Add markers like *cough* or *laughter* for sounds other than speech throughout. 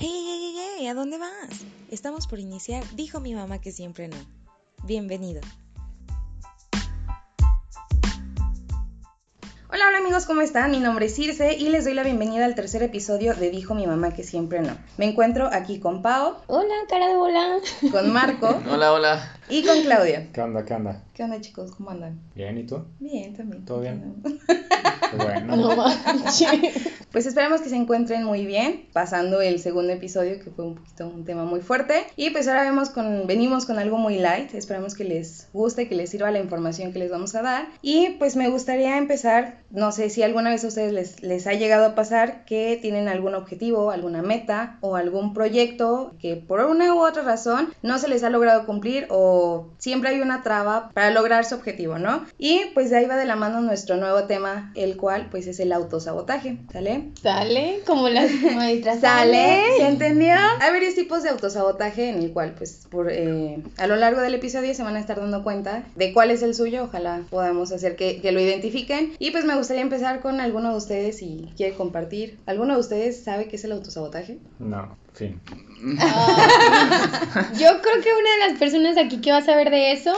Hey, hey, hey, hey, ¿a dónde vas? Estamos por iniciar Dijo mi mamá que siempre no. Bienvenido. Hola, hola amigos, ¿cómo están? Mi nombre es Circe y les doy la bienvenida al tercer episodio de Dijo mi mamá que siempre no. Me encuentro aquí con Pau, Hola, cara de bola. con Marco *laughs* Hola, hola. y con Claudia. ¿Qué onda? ¿Qué onda? ¿Qué onda chicos? ¿Cómo andan? Bien, ¿y tú? Bien, también. ¿Todo bien? *laughs* Bueno. No manches. Pues esperamos que se encuentren muy bien, pasando el segundo episodio que fue un poquito un tema muy fuerte. Y pues ahora vemos con, venimos con algo muy light, esperamos que les guste, que les sirva la información que les vamos a dar. Y pues me gustaría empezar, no sé si alguna vez a ustedes les, les ha llegado a pasar que tienen algún objetivo, alguna meta o algún proyecto que por una u otra razón no se les ha logrado cumplir o siempre hay una traba para lograr su objetivo, ¿no? Y pues de ahí va de la mano nuestro nuevo tema, el cual pues es el autosabotaje, ¿sale? Sale como las *laughs* maestras. ¿Sale? ¿Se entendió? Hay varios tipos de autosabotaje en el cual, pues, por, eh, a lo largo del episodio se van a estar dando cuenta de cuál es el suyo. Ojalá podamos hacer que, que lo identifiquen. Y pues me gustaría empezar con alguno de ustedes si quiere compartir. ¿Alguno de ustedes sabe qué es el autosabotaje? No, fin. Ah, yo creo que una de las personas aquí que va a saber de eso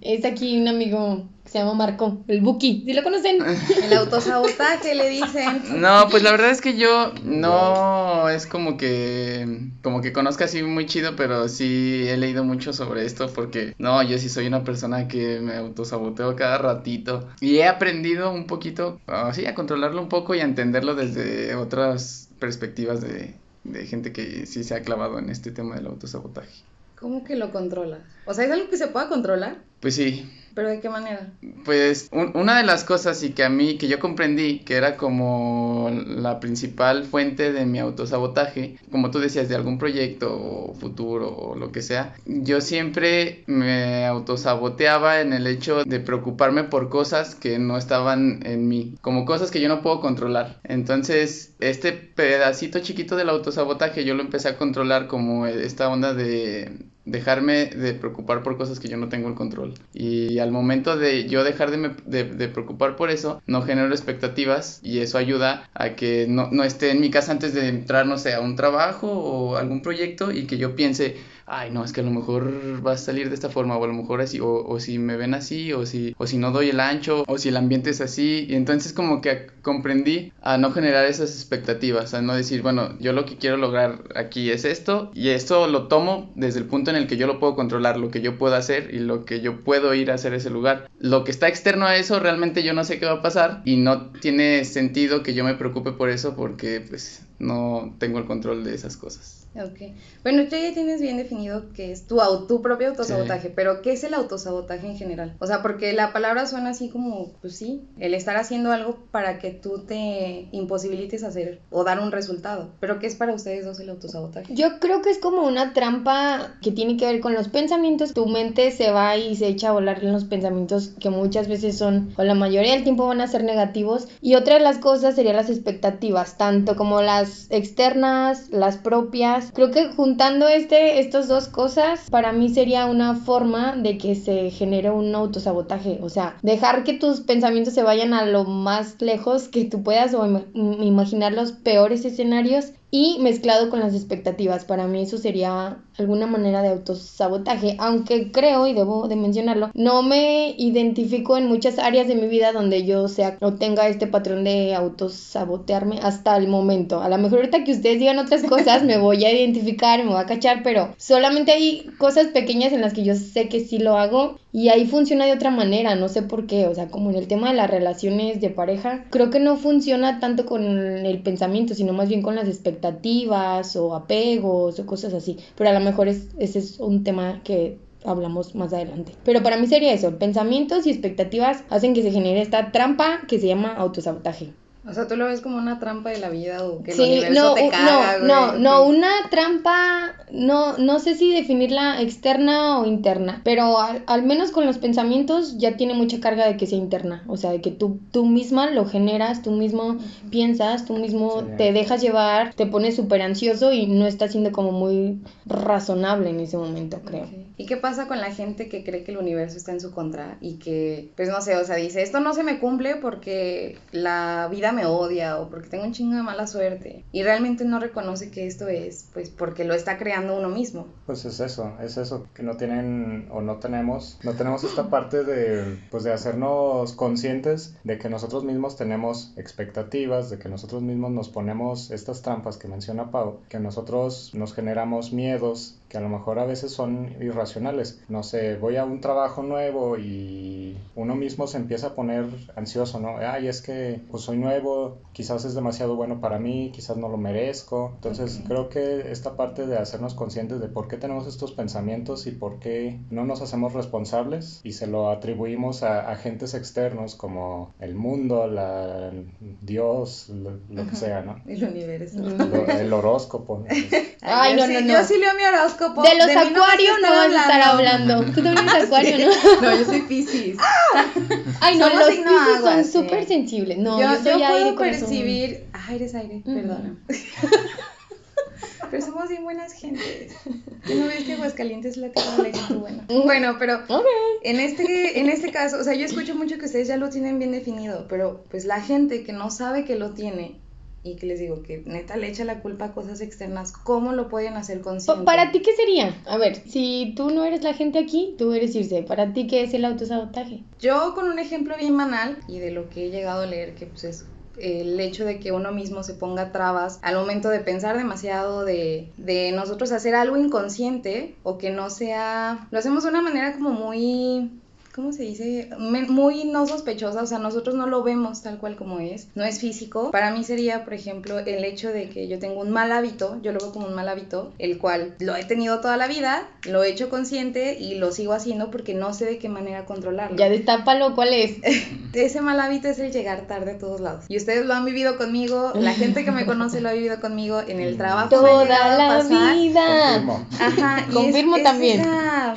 es aquí un amigo que se llama Marco, el Buki. ¿Sí lo conocen? *laughs* El autosabotaje, le dicen. No, pues la verdad es que yo no es como que como que conozca así muy chido, pero sí he leído mucho sobre esto porque no, yo sí soy una persona que me autosaboteo cada ratito y he aprendido un poquito, así a controlarlo un poco y a entenderlo desde otras perspectivas de, de gente que sí se ha clavado en este tema del autosabotaje. ¿Cómo que lo controla? O sea, ¿es algo que se pueda controlar? Pues sí, ¿Pero de qué manera? Pues un- una de las cosas y que a mí, que yo comprendí que era como la principal fuente de mi autosabotaje, como tú decías, de algún proyecto o futuro o lo que sea, yo siempre me autosaboteaba en el hecho de preocuparme por cosas que no estaban en mí, como cosas que yo no puedo controlar. Entonces, este pedacito chiquito del autosabotaje yo lo empecé a controlar como esta onda de dejarme de preocupar por cosas que yo no tengo el control. Y al momento de yo dejar de, me- de- de preocupar por eso, no genero expectativas y eso ayuda a que no, no esté en mi casa antes de entrar, no sé, a un trabajo o algún proyecto y que yo piense, ay, no, es que a lo mejor va a salir de esta forma o a lo mejor así, o, o si me ven así, o si, o si no doy el ancho, o si el ambiente es así. Y entonces como que comprendí a no generar esas expectativas, a no decir, bueno, yo lo que quiero lograr aquí es esto y esto lo tomo desde el punto en el que yo lo puedo controlar, lo que yo puedo hacer y lo que yo puedo ir a hacer ese lugar. Lo que está externo a eso realmente yo no sé qué va a pasar y no tiene sentido que yo me preocupe por eso porque pues no tengo el control de esas cosas. Ok. Bueno, tú ya tienes bien definido que es tu, tu propio autosabotaje, pero ¿qué es el autosabotaje en general? O sea, porque la palabra suena así como, pues sí, el estar haciendo algo para que tú te imposibilites hacer o dar un resultado. Pero ¿qué es para ustedes dos el autosabotaje? Yo creo que es como una trampa que tiene que ver con los pensamientos. Tu mente se va y se echa a volar en los pensamientos que muchas veces son, o la mayoría del tiempo van a ser negativos. Y otra de las cosas serían las expectativas, tanto como las externas, las propias. Creo que juntando este, estas dos cosas, para mí sería una forma de que se genere un autosabotaje. O sea, dejar que tus pensamientos se vayan a lo más lejos que tú puedas o im- im- imaginar los peores escenarios y mezclado con las expectativas. Para mí eso sería alguna manera de autosabotaje, aunque creo, y debo de mencionarlo, no me identifico en muchas áreas de mi vida donde yo sea o tenga este patrón de autosabotearme hasta el momento. A lo mejor ahorita que ustedes digan otras *laughs* cosas me voy a identificar, me voy a cachar, pero solamente hay cosas pequeñas en las que yo sé que sí lo hago y ahí funciona de otra manera, no sé por qué, o sea, como en el tema de las relaciones de pareja, creo que no funciona tanto con el pensamiento, sino más bien con las expectativas o apegos o cosas así, pero a lo mejor es, ese es un tema que hablamos más adelante. Pero para mí sería eso, pensamientos y expectativas hacen que se genere esta trampa que se llama autosabotaje. O sea, tú lo ves como una trampa de la vida o que el universo no, te caga, no, no, güey, no, una trampa, no, no sé si definirla externa o interna, pero al, al menos con los pensamientos ya tiene mucha carga de que sea interna, o sea, de que tú, tú misma lo generas, tú mismo piensas, tú mismo Sí. te dejas llevar, te pones súper ansioso y no estás siendo como muy razonable en ese momento, creo. ¿Y qué pasa con la gente que cree que el universo está en su contra y que, pues no sé, o sea, dice, esto no se me cumple porque la vida vida me odia o porque tengo un chingo de mala suerte y realmente no reconoce que esto es pues porque lo está creando uno mismo. Pues es eso, es eso, que no tienen o no tenemos, no tenemos esta parte de, pues de hacernos conscientes de que nosotros mismos tenemos expectativas, de que nosotros mismos nos ponemos estas trampas que menciona Pau, que nosotros nos generamos miedos que a lo mejor a veces son irracionales. No sé, voy a un trabajo nuevo y uno mismo se empieza a poner ansioso, ¿no? Ay, es que pues soy nuevo, quizás es demasiado bueno para mí, quizás no lo merezco. Entonces creo que esta parte de hacernos conscientes de por qué tenemos estos pensamientos y por qué no nos hacemos responsables y se lo atribuimos a agentes externos como el mundo, la, Dios, lo, lo que sea, ¿no? El universo. Lo- el horóscopo. ¿no? *laughs* Ay, no, sí- no, no. Yo sí leo mi horóscopo. De los mí no acuarios no vas a estar hablando. *laughs* Tú también eres acuario, ¿no? No, yo soy Piscis. Ay, no, Somos los piscis son sí. súper sensibles. No, yo, yo, soy yo aire puedo percibir. Ah, eres aire, perdona. *laughs* Pero somos bien buenas gentes. ¿Tú no ves que Aguascalientes es la tierra de la gente buena? Bueno, pero Ok. en este, en este caso, o sea, yo escucho mucho que ustedes ya lo tienen bien definido, pero pues la gente que no sabe que lo tiene y que les digo que neta le echa la culpa a cosas externas, ¿cómo lo pueden hacer consciente? Pa- ¿Para ti qué sería? A ver, si tú no eres la gente aquí, tú eres irse. ¿Para ti qué es el autosabotaje? Yo con un ejemplo bien banal y de lo que he llegado a leer, que pues es el hecho de que uno mismo se ponga trabas al momento de pensar demasiado, de, de nosotros hacer algo inconsciente o que no sea, lo hacemos de una manera como muy... ¿Cómo se dice? Muy no sospechosa, o sea, nosotros no lo vemos tal cual como es, no es físico. Para mí sería, por ejemplo, el hecho de que yo tengo un mal hábito, yo lo veo como un mal hábito, el cual lo he tenido toda la vida, lo he hecho consciente y lo sigo haciendo porque no sé de qué manera controlarlo. Ya destápalo, ¿cuál es? *laughs* Ese mal hábito es el llegar tarde a todos lados. Y ustedes lo han vivido conmigo, la gente que me conoce lo ha vivido conmigo en el trabajo. Toda la pasar. vida. Confirmo. Ajá, Confirmo es- es también. esa-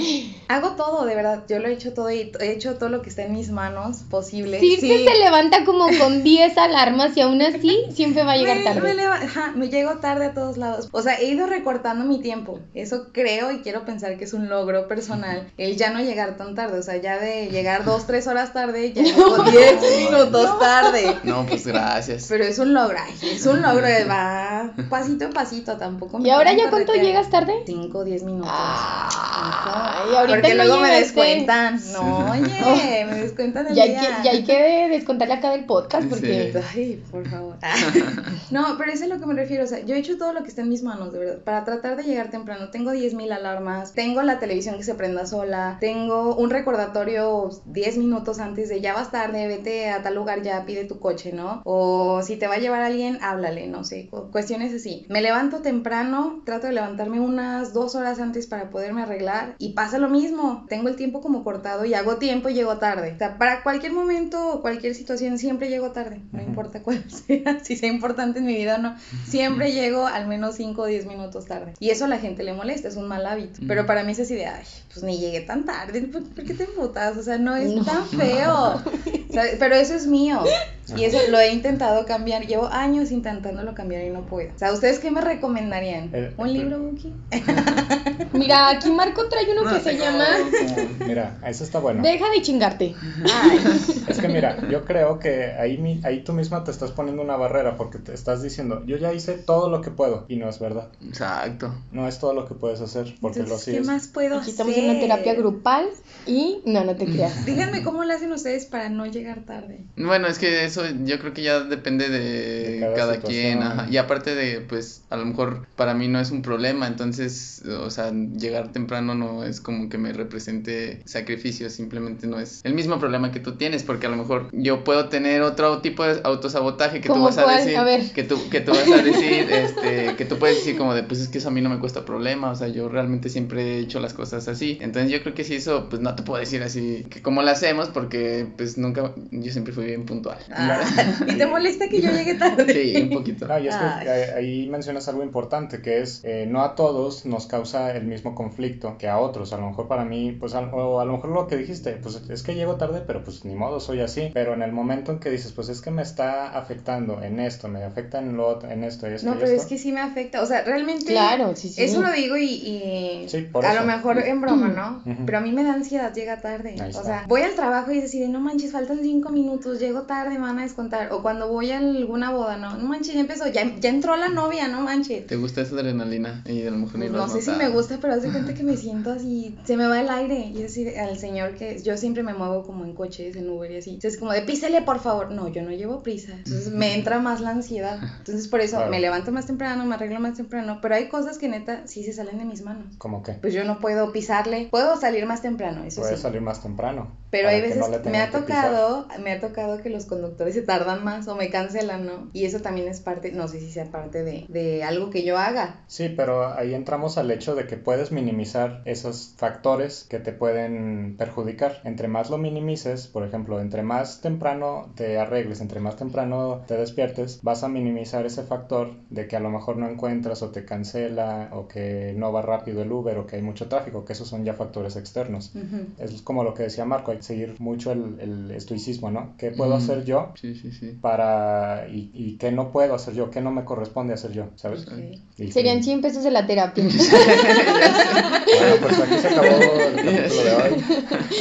Hago todo, de verdad. Yo lo he hecho todo y he hecho todo lo que está en mis manos posible. Circe Sí. se levanta como con *laughs* 10 alarmas y aún así siempre va a llegar Me- tarde. Me, leva- me llego tarde a todos lados. O sea, he ido recortando mi tiempo. Eso creo y quiero pensar que es un logro personal. El ya no llegar tan tarde. O sea, ya de llegar dos, tres horas tarde, ya *laughs* llego diez minutos tarde. No, pues gracias. Pero es un logro, es un logro, de- va pasito a pasito, tampoco. me ¿Y ahora ya cuánto llegas tarde? 5 o 10 minutos. Ay, ahorita Porque no luego me descuentan. No, oye, *laughs* me descuentan el Ya hay, día. que, ya hay que descontarle acá del podcast porque... Sí. Ay, por favor. *laughs* *laughs* No, pero eso es a lo que me refiero. O sea, yo he hecho todo lo que está en mis manos, de verdad. Para tratar de llegar temprano. Tengo 10.000 alarmas. Tengo la televisión que se prenda sola. Tengo un recordatorio 10 minutos antes de ya vas tarde, vete a tal lugar ya, pide tu coche, ¿no? O si te va a llevar alguien, háblale, no sé. cu- Cuestiones así. Me levanto temprano. Trato de levantarme unas dos horas antes para poderme arreglar. Y pasa lo mismo. Tengo el tiempo como cortado y hago tiempo y llego tarde. O sea, para cualquier momento o cualquier situación siempre llego tarde. No Ujú. importa cuál *laughs* sea, si sea importante en mi vida o no. Siempre llego al menos 5 o 10 minutos tarde. Y eso a la gente le molesta, es un mal hábito. Pero para mí es así de, ay, pues ni llegué tan tarde. ¿Por, por qué te emputas? O sea, no es No. tan feo. *laughs* O sea, pero eso es mío. Y eso lo he intentado cambiar. Llevo años intentándolo cambiar y no puedo. O sea, ¿ustedes qué me recomendarían? Eh, ¿Un eh, libro, Buki? *laughs* Mira, aquí Marco trae uno No, que se llama como- Mira, eso está bueno. Deja de chingarte. Es que mira, yo creo que ahí, mi- ahí tú misma te estás poniendo una barrera porque te estás diciendo, yo ya hice todo lo que puedo y no es verdad. Exacto. No es todo lo que puedes hacer porque lo Entonces, ¿qué sigues. más puedo Aquí estamos en una hacer? terapia grupal y no, no te creas. *laughs* Díganme cómo lo hacen ustedes para no llegar tarde. Bueno, es que eso yo creo que ya depende de, De cada quien, ajá. Y aparte de, pues, a lo mejor para mí no es un problema, entonces, o sea, llegar temprano no es como que me represente sacrificio, simplemente no es el mismo problema que tú tienes, porque a lo mejor yo puedo tener otro tipo de autosabotaje que tú ¿Cómo vas a cuál? decir, A ver. que tú, que tú vas a decir, este, que tú puedes decir como de, pues es que eso a mí no me cuesta problema, o sea, yo realmente siempre he hecho las cosas así, entonces yo creo que si eso, pues no te puedo decir así, que cómo lo hacemos, porque pues nunca, yo siempre fui bien puntual. Ah, ¿Y te molesta que yo llegue tarde? Sí, un poquito. No, y es que ahí mencionas algo importante, que es, eh, no a todos nos causa el mismo conflicto que a otros. A lo mejor para mí, pues, a, o a lo mejor lo que dijiste, pues es que llego tarde, pero pues ni modo, soy así. Pero en el momento en que dices, pues es que me está afectando en esto, me afecta en lo otro, en esto y esto. No, y pero esto. es que sí me afecta. O sea, realmente. Claro, sí, sí. Eso lo digo y, y Sí, por a eso. lo mejor en broma, ¿no? Pero a mí me da ansiedad llegar tarde. Ahí O está. sea, voy al trabajo y decir, no manches, faltan cinco minutos, llego tarde, me van a descontar. O cuando voy a alguna boda, no, no manches, ya empezó, ya, ya entró la novia, no manches. ¿Te gusta esa adrenalina? Y a lo mejor ni Pues lo no sé si me gusta, pero haz de cuenta que me siento así, se me va el aire. Y es decir, al señor que yo siempre me muevo como en coches, en Uber y así. Entonces, como de písele, por favor. No, yo no llevo prisa. Entonces, me entra más la ansiedad. Entonces, por eso Claro. me levanto más temprano, me arreglo más temprano. Pero hay cosas que neta sí se salen de mis manos. Como que Pues yo no puedo pisarle. Puedo salir más temprano, eso puedes sí. salir más temprano. Pero hay veces no me ha tocado, me ha tocado que los conductores se tardan más o me cancelan, ¿no? Y eso también es parte, no sé si sea parte de, de algo que yo haga. Sí, pero ahí entramos al hecho de que puedes minimizar esos factores que te pueden perjudicar. Entre más lo minimices, por ejemplo, entre más temprano te arregles, entre más temprano te despiertes, vas a minimizar ese factor de que a lo mejor no encuentras o te cancela o que no va rápido el Uber o que hay mucho tráfico, que esos son ya factores externos. Es como lo que decía Marco, hay que seguir mucho el, el estoicismo, ¿no? ¿Qué puedo hacer yo Sí, sí, sí. para... Y, y qué no puedo hacer yo? ¿Qué no me corresponde hacer yo? ¿Sabes? Y- Serían 100 pesos de la terapia. *laughs* Bueno, pues aquí se acabó el capítulo de hoy. *laughs*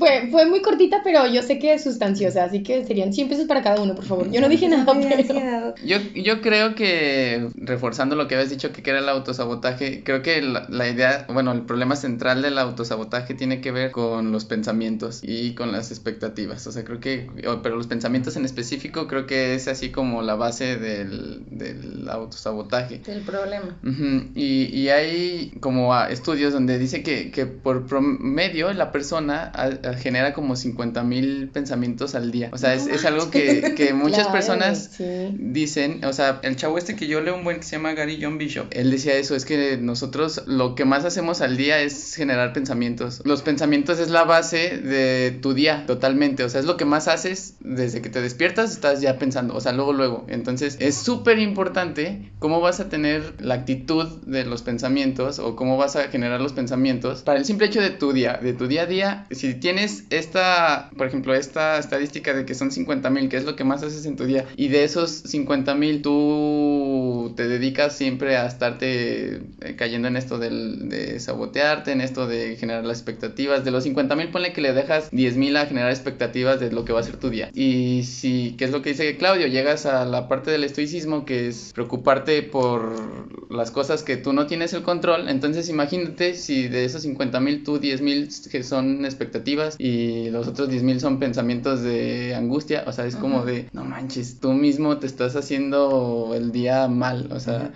fue, fue muy cortita, pero yo sé que es sustanciosa, así que serían 100 pesos para cada uno, por favor. Yo no dije nada, pero... Yo, yo creo que, reforzando lo que habías dicho que era el autosabotaje, creo que la, la idea, bueno, el problema central del autosabotaje tiene que ver con los pensamientos y con las expectativas. O sea, creo que, pero los pensamientos en específico creo que es así como la base del, del autosabotaje. El problema. Ujú, Y, y hay como estudios donde dice que, que por promedio la persona ah, genera como 50 mil pensamientos al día. O sea, es, es algo que, que muchas *laughs* Claro, personas sí. dicen, o sea, el chavo este que yo leo un buen que se llama Gary John Bishop, él decía eso, es que nosotros lo que más hacemos al día es generar pensamientos. Los pensamientos es la base de tu día, totalmente, o sea, es lo que más haces desde que te despiertas, estás ya pensando, o sea, luego, luego. Entonces, es súper importante cómo vas a tener la actitud de los pensamientos o cómo vas a generar los pensamientos para el simple hecho de tu día, de tu día a día. Si tienes esta, por ejemplo, esta estadística de que son 50 mil, que es lo que más haces en tu día, y de esos 50 mil tú te dedicas siempre a estarte eh, cayendo en esto del, de sabotearte, en esto de generar las expectativas. De los 50 mil, ponle que le dejas 10 mil a generar expectativas de lo que va a ser tu día. Y si, que es lo que dice Claudio, llegas a la parte del estoicismo, que es preocuparte por las cosas que tú no tienes el control. Entonces, imagínate si de esos 50 mil, tú 10 mil que son expectativas y los otros 10 mil son pensamientos de angustia. O sea, es como de, no manches, tú mismo te estás haciendo el día mal. O sea,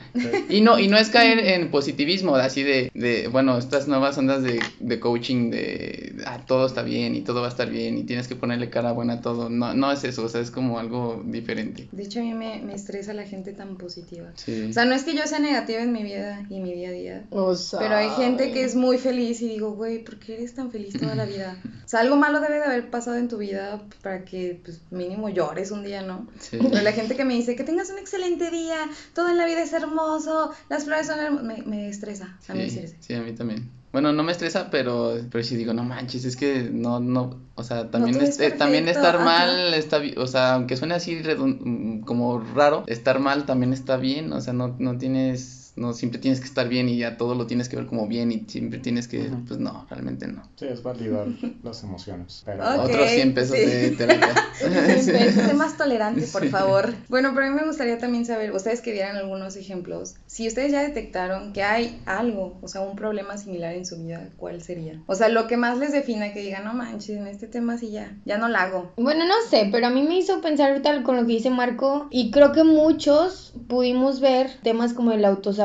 y no, y no es caer en positivismo, así de, de bueno, estas nuevas ondas de, de coaching de ah, todo está bien y todo va a estar bien y tienes que ponerle cara buena a todo. No, no es eso, o sea, es como algo diferente. De hecho, a mí me, me estresa la gente tan positiva. Sí. O sea, no es que yo sea negativa en mi vida y mi día a día. O sea, Pero hay gente que es muy feliz y digo, güey, ¿por qué eres tan feliz toda la vida? *laughs* O sea, algo malo debe de haber pasado en tu vida para que, pues, mínimo llores un día, ¿no? Sí. Pero la gente que me dice que tengas un excelente día, todo en la vida es hermoso, las flores son hermosas, me, me estresa. A mí sí. A mí también. Bueno, no me estresa, pero, pero sí digo, no manches, es que no, no, o sea, también, todo es- es eh, también estar ajá. mal está, o sea, aunque suene así mm, como raro, estar mal también está bien, o sea, no, no tienes, no siempre tienes que estar bien y ya todo lo tienes que ver como bien y siempre tienes que, Ujú. pues no, realmente no. Sí, es validar las emociones. Pero Ok, Otros 100 pesos sí. de terapia. *laughs* *laughs* Sé más tolerante, por Sí. favor. Bueno, pero a mí me gustaría también saber, ustedes que dieran algunos ejemplos, si ustedes ya detectaron que hay algo, o sea, un problema similar en su vida, ¿cuál sería? O sea, lo que más les defina que digan, no manches, en este tema sí ya, ya no la hago. Bueno, no sé, pero a mí me hizo pensar tal con lo que dice Marco y creo que muchos pudimos ver temas como el autosabotaje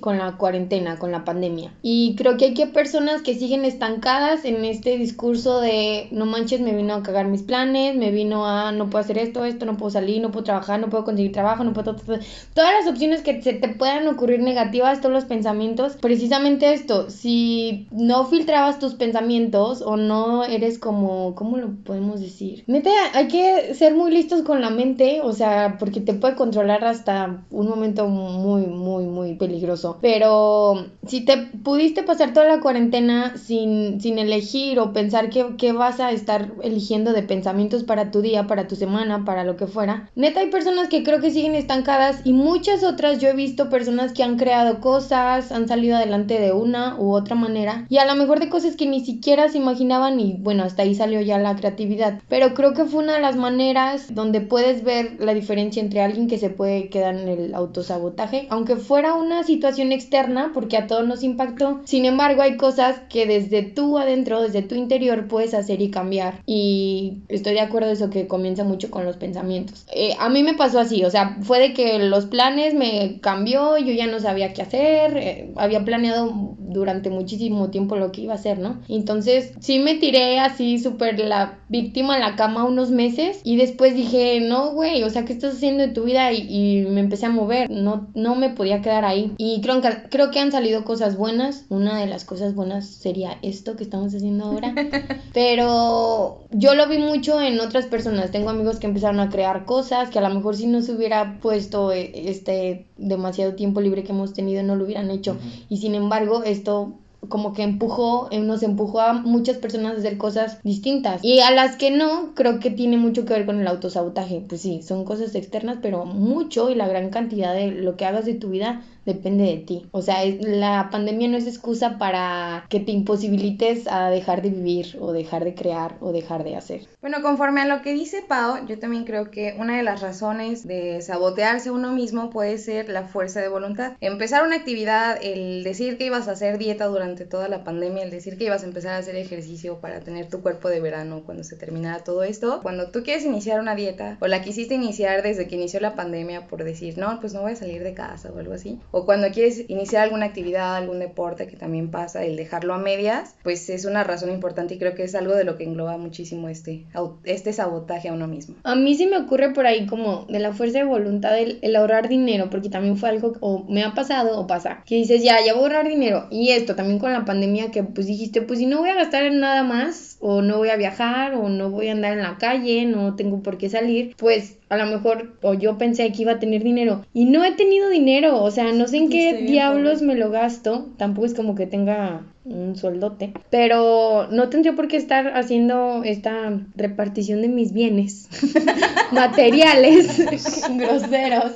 con la cuarentena, con la pandemia. Y creo que hay personas que siguen estancadas en este discurso de no manches, me vino a cagar mis planes, me vino a no puedo hacer esto, esto, no puedo salir, no puedo trabajar, no puedo conseguir trabajo, no puedo... Todas las opciones que se te puedan ocurrir negativas, todos los pensamientos, precisamente esto, si no filtrabas tus pensamientos o no eres como, ¿cómo lo podemos decir? Neta, hay que ser muy listos con la mente, o sea, porque te puede controlar hasta un momento muy, muy, muy peligroso. Pero si te pudiste pasar toda la cuarentena sin, sin elegir o pensar qué, qué vas a estar eligiendo de pensamientos para tu día, para tu semana, para lo que fuera, neta hay personas que creo que siguen estancadas y muchas otras yo he visto personas que han creado cosas, han salido adelante de una u otra manera y a lo mejor de cosas que ni siquiera se imaginaban y bueno, hasta ahí salió ya la creatividad. Pero creo que fue una de las maneras donde puedes ver la diferencia entre alguien que se puede quedar en el autosabotaje, aunque fuera una situación externa, porque a todos nos impactó. Sin embargo, hay cosas que desde tú adentro, desde tu interior, puedes hacer y cambiar. Y estoy de acuerdo de eso que comienza mucho con los pensamientos. Eh, a mí me pasó así, o sea, fue de que los planes me cambió, yo ya no sabía qué hacer, eh, había planeado durante muchísimo tiempo lo que iba a hacer, ¿no? Entonces, sí me tiré así súper la víctima en la cama unos meses y después dije, no, güey, o sea, ¿qué estás haciendo en tu vida? Y, me empecé a mover, no, no me podía quedar ahí. Y creo que, creo que han salido cosas buenas. Una de las cosas buenas sería esto que estamos haciendo ahora. *laughs* Pero yo lo vi mucho en otras personas. Tengo amigos que empezaron a crear cosas que a lo mejor si no se hubiera puesto eh, este demasiado tiempo libre que hemos tenido no lo hubieran hecho. Y sin embargo, esto como que empujó, eh, nos empujó a muchas personas a hacer cosas distintas. Y a las que no, creo que tiene mucho que ver con el autosabotaje. Pues sí, son cosas externas, pero mucho y la gran cantidad de lo que hagas de tu vida depende de ti. O sea, la pandemia no es excusa para que te imposibilites a dejar de vivir o dejar de crear o dejar de hacer. Bueno, conforme a lo que dice Pau, yo también creo que una de las razones de sabotearse uno mismo puede ser la fuerza de voluntad. Empezar una actividad, el decir que ibas a hacer dieta durante toda la pandemia, el decir que ibas a empezar a hacer ejercicio para tener tu cuerpo de verano cuando se terminara todo esto, cuando tú quieres iniciar una dieta o la quisiste iniciar desde que inició la pandemia por decir, no, pues no voy a salir de casa o algo así, o cuando quieres iniciar alguna actividad, algún deporte que también pasa, el dejarlo a medias, pues es una razón importante y creo que es algo de lo que engloba muchísimo este, este sabotaje a uno mismo. A mí sí me ocurre por ahí como de la fuerza de voluntad el, el ahorrar dinero, porque también fue algo o me ha pasado o pasa, que dices ya, ya voy a ahorrar dinero y esto también con la pandemia que pues dijiste, pues si no voy a gastar en nada más o no voy a viajar o no voy a andar en la calle, no tengo por qué salir, pues a lo mejor, o yo pensé que iba a tener dinero y no he tenido dinero, o sea, no sé en qué diablos me lo gasto, tampoco es como que tenga un sueldote, pero no tendría por qué estar haciendo esta repartición de mis bienes *laughs* materiales *laughs* groseros.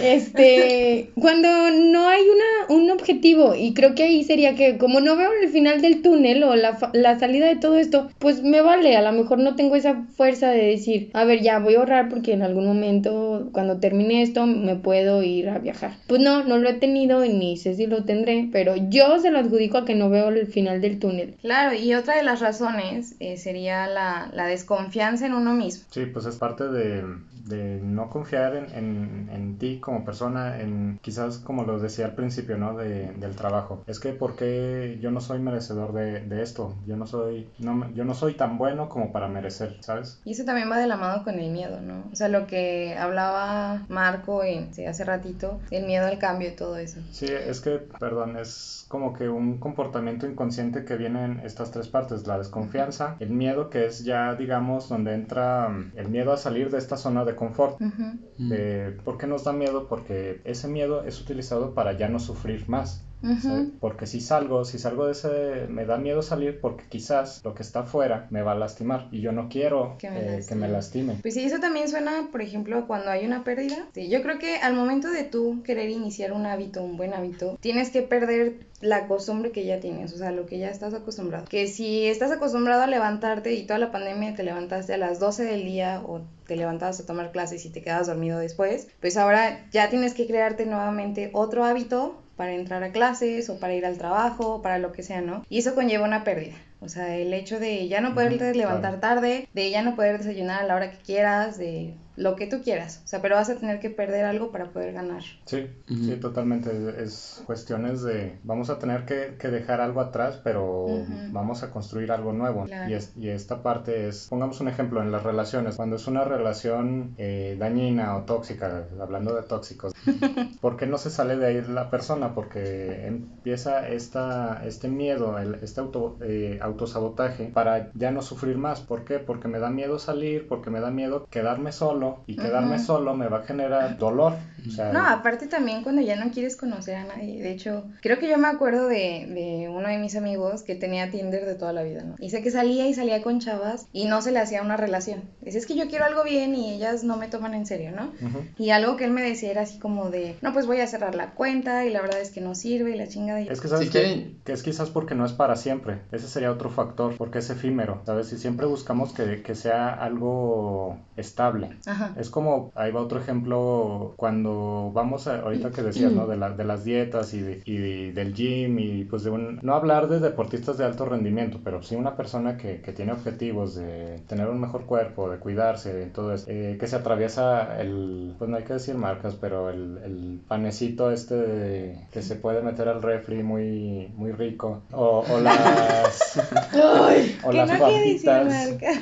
Este, cuando no hay una, un objetivo y creo que ahí sería que como no veo el final del túnel o la, la salida de todo esto, pues me vale, a lo mejor no tengo esa fuerza de decir, a ver, ya voy a ahorrar porque en algún momento cuando termine esto me puedo ir a viajar. Pues no, no lo he tenido y ni sé si lo tendré, pero yo se lo adjudico a que no veo el final del túnel. Claro, y otra de las razones eh, sería la, la, desconfianza en uno mismo. Sí, pues es parte de, de no confiar en, en, en, ti como persona, en quizás como lo decía al principio, ¿no? De, del trabajo. Es que porque yo no soy merecedor de, de esto, yo no soy, no, yo no soy tan bueno como para merecer, ¿sabes? Y eso también va de la mano con el miedo, ¿no? O sea, lo que hablaba Marco en, sí, hace ratito, el miedo al cambio y todo eso. Sí, es que, perdón, es como que un comportamiento inconsciente que viene en estas tres partes, la desconfianza, el miedo que es ya, digamos, donde entra mm, el miedo a salir de esta zona de confort. de, ¿Por qué nos da miedo? Porque ese miedo es utilizado para ya no sufrir más. Porque si salgo, si salgo de ese, me da miedo salir porque quizás lo que está afuera me va a lastimar y yo no quiero que me, eh, lastime. Pues sí, eso también suena, por ejemplo, cuando hay una pérdida. Sí, yo creo que al momento de tú querer iniciar un hábito, un buen hábito, tienes que perder la costumbre que ya tienes, o sea, lo que ya estás acostumbrado. Que si estás acostumbrado a levantarte y toda la pandemia te levantaste a las 12 del día o te levantabas a tomar clases y te quedas dormido después, pues ahora ya tienes que crearte nuevamente otro hábito para entrar a clases o para ir al trabajo, para lo que sea, ¿no? Y eso conlleva una pérdida. O sea, el hecho de ya no poder levantar tarde, de ya no poder desayunar a la hora que quieras, de lo que tú quieras. O sea, pero vas a tener que perder algo para poder ganar. Sí, sí, totalmente. Es cuestiones de, vamos a tener que, que dejar algo atrás, pero vamos a construir algo nuevo. Y, es, y, esta parte es, pongamos un ejemplo en las relaciones. Cuando es una relación eh, dañina o tóxica, hablando de tóxicos, *laughs* ¿por qué no se sale de ahí la persona? Porque empieza esta, este miedo, el, este auto, eh, autosabotaje para ya no sufrir más. ¿Por qué? Porque me da miedo salir, porque me da miedo quedarme solo y quedarme solo me va a generar dolor O sea, No, aparte también cuando ya no quieres conocer a nadie. De hecho, creo que yo me acuerdo de, de uno de mis amigos que tenía Tinder de toda la vida, ¿no? Y sé que salía y salía con chavas y no se le hacía una relación. Dice, es que yo quiero algo bien y ellas no me toman en serio, ¿no? Y algo que él me decía era así como de, no, pues voy a cerrar la cuenta y la verdad es que no sirve y la chingada. Y... Es que sabes que, quieren- que es quizás porque no es para siempre. Ese sería otro factor, porque es efímero, ¿sabes? Si siempre buscamos que, que sea algo estable. Ajá. Es como, ahí va otro ejemplo, cuando vamos a, ahorita que decías, ¿no? De, la- de las dietas y, de- y del gym y pues de un, no hablar de deportistas de alto rendimiento, pero sí una persona que, que tiene objetivos de tener un mejor cuerpo, de cuidarse, de todo eso, eh, que se atraviesa el, pues no hay que decir marcas, pero el, el panecito este de- que se puede meter al refri muy, muy rico, o, o *laughs* las, o que las no papitas.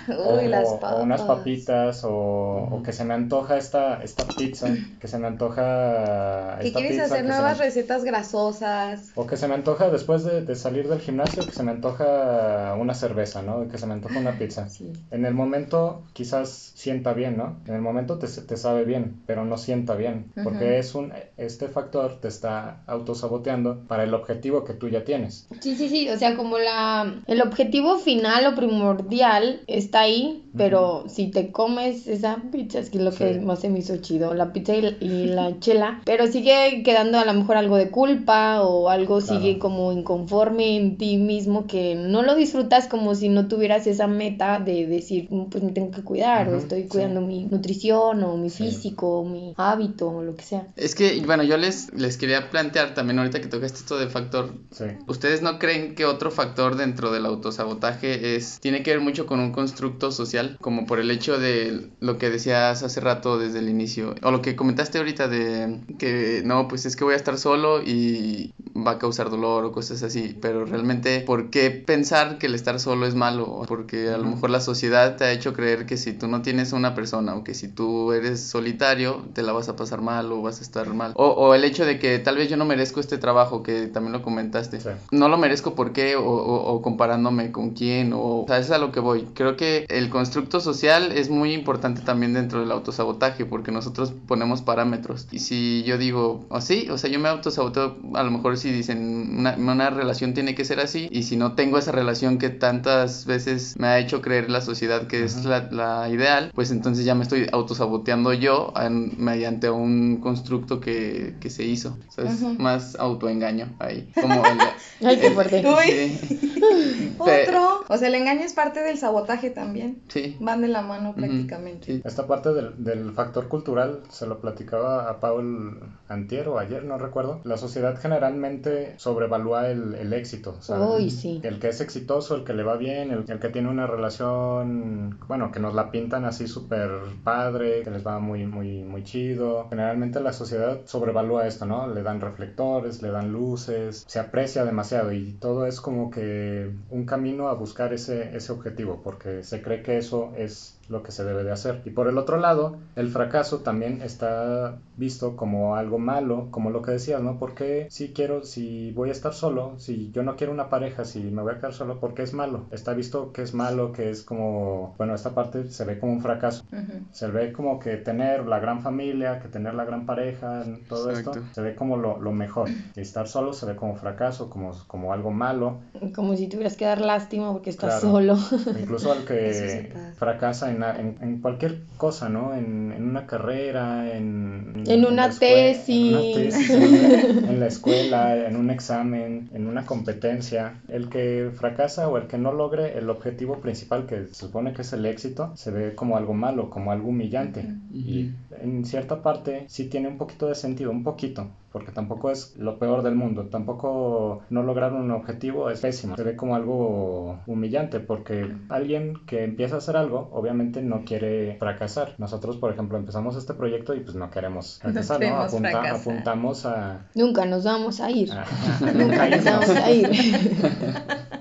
O, Uy, las o papas. unas papitas o, o que se me antoja esta, esta pizza, que se me antoja Que esta quieres pizza, hacer que nuevas me- recetas grasosas. o que se me antoja después de, de salir del gimnasio, que se me antoja una cerveza, ¿no? Que se me antoja una pizza. Sí. En el momento quizás sienta bien, ¿no? En el momento te, te sabe bien, pero no sienta bien, porque Ujú. es un, este factor te está autosaboteando para el objetivo que tú ya tienes. Sí, sí, sí, o sea, como la el objetivo final o primordial está ahí, pero si te comes esa pizza, es que es lo que Sí. más se me hizo chido, la pizza y, la- y la chela, pero sigue quedando a lo mejor algo de culpa o algo Claro. sigue como inconforme en ti mismo que no lo disfrutas como si no tuvieras esa meta de decir, "Mm, pues me tengo que cuidar o estoy sí. cuidando mi nutrición o mi Sí. físico o mi hábito o lo que sea. Es que, bueno, yo les, les quería plantear también ahorita que tocaste esto de factor Sí. ¿Ustedes no creen que otro factor dentro del autosabotaje es tiene que ver mucho con un constructo social, como por el hecho de lo que decías hace rato desde el inicio o lo que comentaste ahorita de que no, pues es que voy a estar solo y va a causar dolor o cosas así, pero realmente ¿por qué pensar que el estar solo es malo? Porque a lo mejor la sociedad te ha hecho creer que si tú no tienes una persona o que si tú eres solitario te la vas a pasar mal o vas a estar mal o, o el hecho de que tal vez yo no merezco este trabajo que también lo comentaste Sí. no lo merezco por qué o, o- o comparándome con quién o, o sea, es a lo que voy. Creo que el constructo social es muy importante también dentro del autosabotaje porque nosotros ponemos parámetros y si yo digo, o sí, o sea, yo me autosaboteo a lo mejor si dicen una, una relación tiene que ser así y si no tengo esa relación que tantas veces me ha hecho creer la sociedad que es la, la ideal, pues entonces ya me estoy autosaboteando yo en- mediante un constructo que, que se hizo. O sea, es más autoengaño ahí. Como el, *laughs* Ay, qué fuerte. *laughs* Sí. Otro. O sea, el engaño es parte del sabotaje también. Sí. Van de la mano prácticamente. sí. Esta parte del, del factor cultural se lo platicaba a Paul antier o ayer, no recuerdo. La sociedad generalmente sobrevalúa el, el éxito. ¿sabes? Uy, sí. El que es exitoso, el que le va bien, el, el que tiene una relación, bueno, que nos la pintan así súper padre, que les va muy, muy, muy chido. Generalmente la sociedad sobrevalúa esto, ¿no? Le dan reflectores, le dan luces, se aprecia demasiado y todo es como que un camino a buscar ese, ese objetivo, porque se cree que eso es lo que se debe de hacer. Y por el otro lado, el fracaso también está visto como algo malo, como lo que decías, ¿no? Porque si quiero, si voy a estar solo, si yo no quiero una pareja, si me voy a quedar solo, porque es malo. Está visto que es malo, que es como, bueno, esta parte se ve como un fracaso. Ujú. Se ve como que tener la gran familia, que tener la gran pareja, todo Exacto. esto, se ve como lo, lo mejor. Y estar solo se ve como fracaso, como, como algo malo. Como si tuvieras que dar lástima porque estás Claro. solo. Incluso al *laughs* que fracasa en, en- en cualquier cosa, ¿no? En, en una carrera, en... En una En, una tesis. tesis, en, en la escuela, en un examen, en una competencia. El que fracasa o el que no logre el objetivo principal, que se supone que es el éxito, se ve como algo malo, como algo humillante. Y en cierta parte sí tiene un poquito de sentido, un poquito, porque tampoco es lo peor del mundo, tampoco no lograr un objetivo es pésimo, se ve como algo humillante, porque alguien que empieza a hacer algo, obviamente no quiere fracasar. Nosotros, por ejemplo, empezamos este proyecto y pues no queremos fracasar, ¿no? Apunta- fracasar. apuntamos a... Nunca nos vamos a ir. *laughs* a- a Nunca nos vamos a ir. *laughs*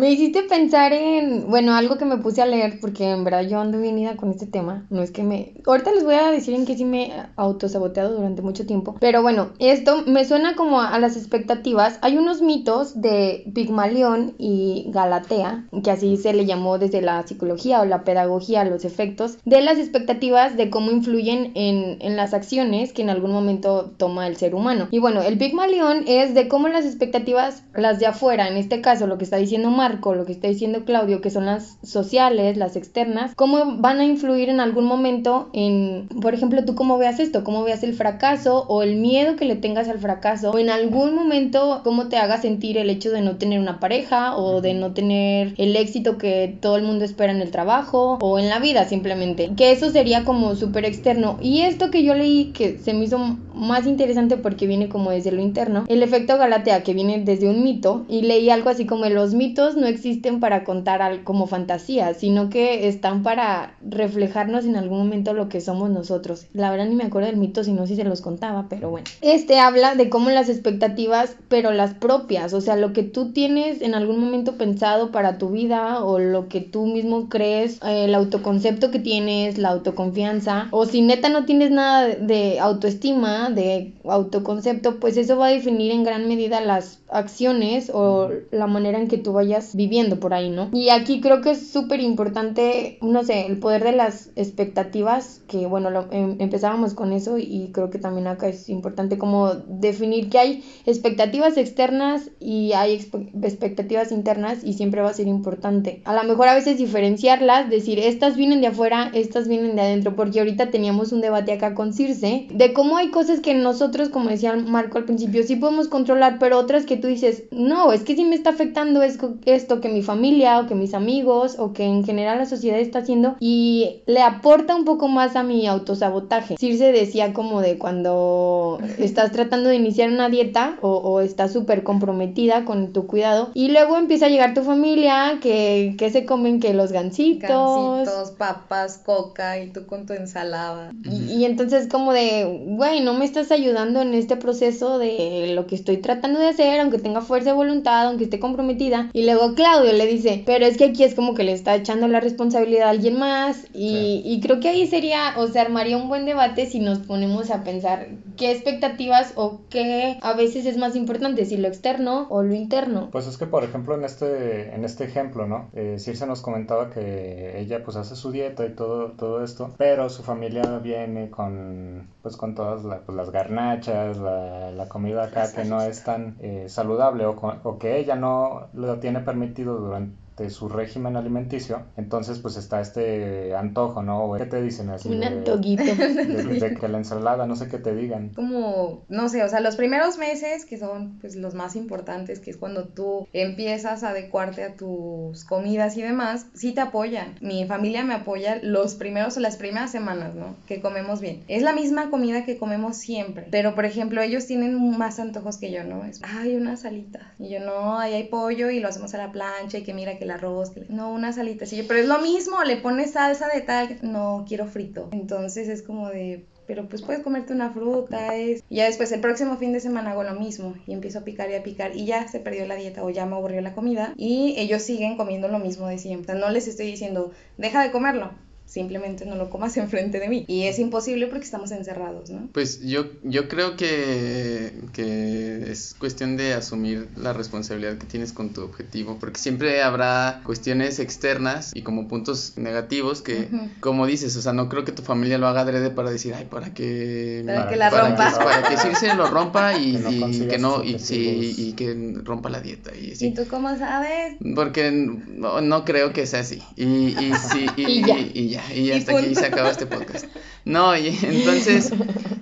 Me hiciste pensar en, bueno, algo que me puse a leer porque en verdad yo ando bien ida con este tema. No es que me... Ahorita les voy a decir en qué sí me he autosaboteado durante mucho tiempo. Pero bueno, esto me suena como a, las expectativas. Hay unos mitos de Pigmalión y Galatea, que así se le llamó desde la psicología o la pedagogía, los efectos, de las expectativas de cómo influyen en, en las acciones que en algún momento toma el ser humano. Y bueno, el Pigmalión es de cómo las expectativas, las de afuera, en este caso lo que está diciendo Marco, lo que está diciendo Claudio, que son las sociales, las externas, cómo van a influir en algún momento en, por ejemplo, tú cómo veas esto, cómo veas el fracaso o el miedo que le tengas al fracaso, o en algún momento cómo te haga sentir el hecho de no tener una pareja o de no tener el éxito que todo el mundo espera en el trabajo o en la vida simplemente, que eso sería como súper externo. Y esto que yo leí que se me hizo más interesante porque viene como desde lo interno, el efecto Galatea que viene desde un mito y leí algo así como los mitos no existen para contar como fantasía, sino que están para reflejarnos en algún momento lo que somos nosotros. La verdad ni me acuerdo del mito, si no si se los contaba, pero bueno. Este habla de cómo las expectativas, pero las propias, o sea, lo que tú tienes en algún momento pensado para tu vida o lo que tú mismo crees, eh, el autoconcepto que tienes, la autoconfianza, o si neta no tienes nada de autoestima, de autoconcepto, pues eso va a definir en gran medida las acciones o la manera en que tú vayas viviendo por ahí, ¿no? Y aquí creo que es súper importante, no sé, el poder de las expectativas, que bueno, lo, em, empezábamos con eso y creo que también acá es importante como definir que hay expectativas externas y hay expectativas internas y siempre va a ser importante. A lo mejor a veces diferenciarlas, decir, estas vienen de afuera, estas vienen de adentro, porque ahorita teníamos un debate acá con Circe de cómo hay cosas que nosotros, como decía Marco al principio, sí podemos controlar, pero otras que tú dices, no, es que sí me está afectando esto, esto que mi familia o que mis amigos o que en general la sociedad está haciendo y le aporta un poco más a mi autosabotaje. Circe decía como de cuando estás tratando de iniciar una dieta o, o estás súper comprometida con tu cuidado y luego empieza a llegar tu familia que, que se comen que los gancitos. Gancitos, papas, coca y tú con tu ensalada. Y, y entonces como de, güey, no me estás ayudando en este proceso de lo que estoy tratando de hacer, aunque tenga fuerza de voluntad, aunque esté comprometida. Y luego Claudio le dice, pero es que aquí es como que le está echando la responsabilidad a alguien más. Y, y creo que ahí sería, o sea, armaría un buen debate si nos ponemos a pensar qué expectativas o qué a veces es más importante, si lo externo o lo interno. Pues es que, por ejemplo, en este, en este ejemplo, ¿no? Eh, Circe nos comentaba que ella pues hace su dieta y todo, todo esto, pero su familia viene con, pues con todas pues, las garnachas, la, la comida acá que no es tan eh, saludable o, o, que ella no lo tiene permitido durante su régimen alimenticio, entonces pues está este antojo, ¿no? ¿Qué te dicen así? Un antojito. De, *laughs* que la ensalada, no sé qué te digan. Como, no sé, o sea, los primeros meses que son pues los más importantes, que es cuando tú empiezas a adecuarte a tus comidas y demás, sí te apoyan. Mi familia me apoya los primeros o las primeras semanas, ¿no? Que comemos bien. Es la misma comida que comemos siempre, pero por ejemplo ellos tienen más antojos que yo, ¿no? Es, ay, una salita. Y yo, no, ahí hay pollo y lo hacemos a la plancha y que mira que arroz, no, una salita, sí, pero es lo mismo, le pones salsa de tal, no, quiero frito. Entonces es como de, pero pues puedes comerte una fruta, es... Ya después el próximo fin de semana hago lo mismo y empiezo a picar y a picar y ya se perdió la dieta o ya me aburrió la comida y ellos siguen comiendo lo mismo de siempre. no les estoy diciendo, deja de comerlo, simplemente no lo comas *laughs* enfrente de mí. Y es imposible porque estamos encerrados, ¿no? Pues yo, yo creo que, que es cuestión de asumir la responsabilidad que tienes con tu objetivo, porque siempre habrá cuestiones externas y como puntos negativos que, como dices, o sea, no creo que tu familia lo haga adrede para decir, ay, para que... Para, que la rompa. para que sí se lo rompa y *laughs* que no, y, sí, y, que rompa la dieta. Y, ¿Y tú cómo sabes? Porque no, no creo que sea así. Y, y, sí, y, *laughs* y ya y hasta aquí se acaba este podcast. *laughs* No, y *laughs* entonces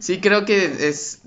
sí creo que es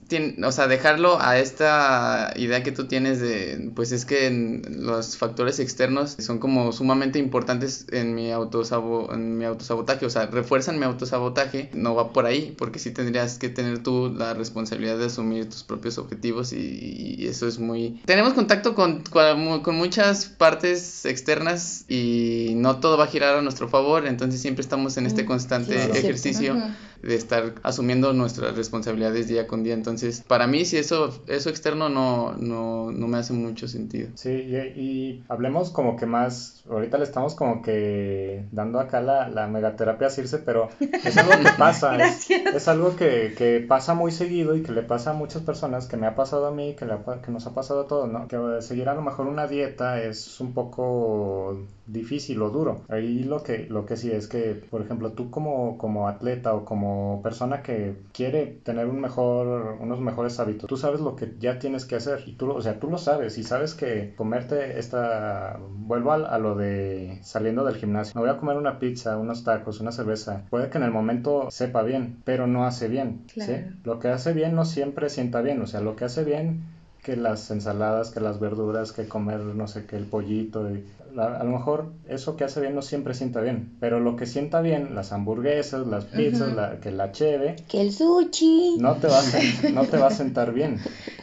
o sea, dejarlo a esta idea que tú tienes de, pues es que los factores externos son como sumamente importantes en mi, autosabo, en mi autosabotaje, o sea, refuerzan mi autosabotaje, no va por ahí, porque sí tendrías que tener tú la responsabilidad de asumir tus propios objetivos y, eso es muy... Tenemos contacto con, con, muchas partes externas y no todo va a girar a nuestro favor, entonces siempre estamos en este constante ejercicio de estar asumiendo nuestras responsabilidades día con día, entonces para mí, si eso, eso externo no, no, no me hace mucho sentido. Sí, y, y hablemos como que más, ahorita le estamos como que dando acá la, la megaterapia a Circe, pero es algo que *laughs* pasa, es, es, algo que, que, pasa muy seguido y que le pasa a muchas personas, que me ha pasado a mí, que, le, que nos ha pasado a todos, ¿no? Que seguir a lo mejor una dieta es un poco difícil o duro. Ahí lo que, lo que sí es que, por ejemplo, tú como, como atleta o como persona que quiere tener un mejor, unos mejores hábitos, tú sabes lo que ya tienes que hacer y tú, o sea, tú lo sabes y sabes que comerte esta, vuelvo a, a lo de saliendo del gimnasio, me voy a comer una pizza, unos tacos, una cerveza, puede que en el momento sepa bien, pero no hace bien, claro. ¿sí? Lo que hace bien no siempre sienta bien, o sea, lo que hace bien que las ensaladas, que las verduras, que comer, no sé qué, el pollito. Y, a, a, lo mejor eso que hace bien no siempre sienta bien, pero lo que sienta bien, las hamburguesas, las pizzas, uh -huh. la, que la cheve. Que el sushi. No te, va a, no te va a sentar bien.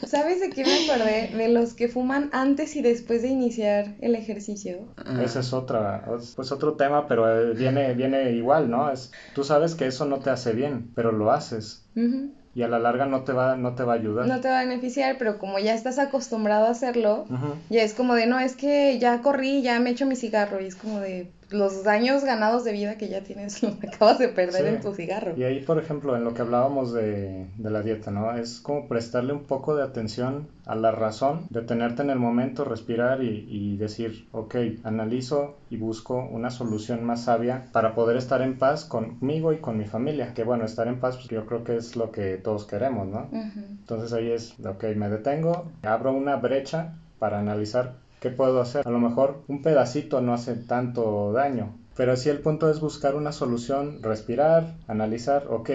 ¿Sabes de qué me acordé? De los que fuman antes y después de iniciar el ejercicio. Uh. Ese es otra, pues otro tema, pero viene, viene igual, ¿no? Es, tú sabes que eso no te hace bien, pero lo haces. Uh -huh y a la larga no te va no te va a ayudar. No te va a beneficiar, pero como ya estás acostumbrado a hacerlo, uh -huh. ya es como de, no, es que ya corrí, ya me echo mi cigarro y es como de los años ganados de vida que ya tienes *laughs* los acabas de perder sí. en tu cigarro. Y ahí, por ejemplo, en lo que hablábamos de, de, la dieta, ¿no? Es como prestarle un poco de atención a la razón, detenerte en el momento, respirar y, y decir, ok, analizo y busco una solución más sabia para poder estar en paz conmigo y con mi familia. Que bueno, estar en paz, pues yo creo que es lo que todos queremos, ¿no? Uh -huh. Entonces ahí es, ok, me detengo, abro una brecha para analizar ¿Qué puedo hacer? A lo mejor un pedacito no hace tanto daño, pero si el punto es buscar una solución, respirar, analizar, ok,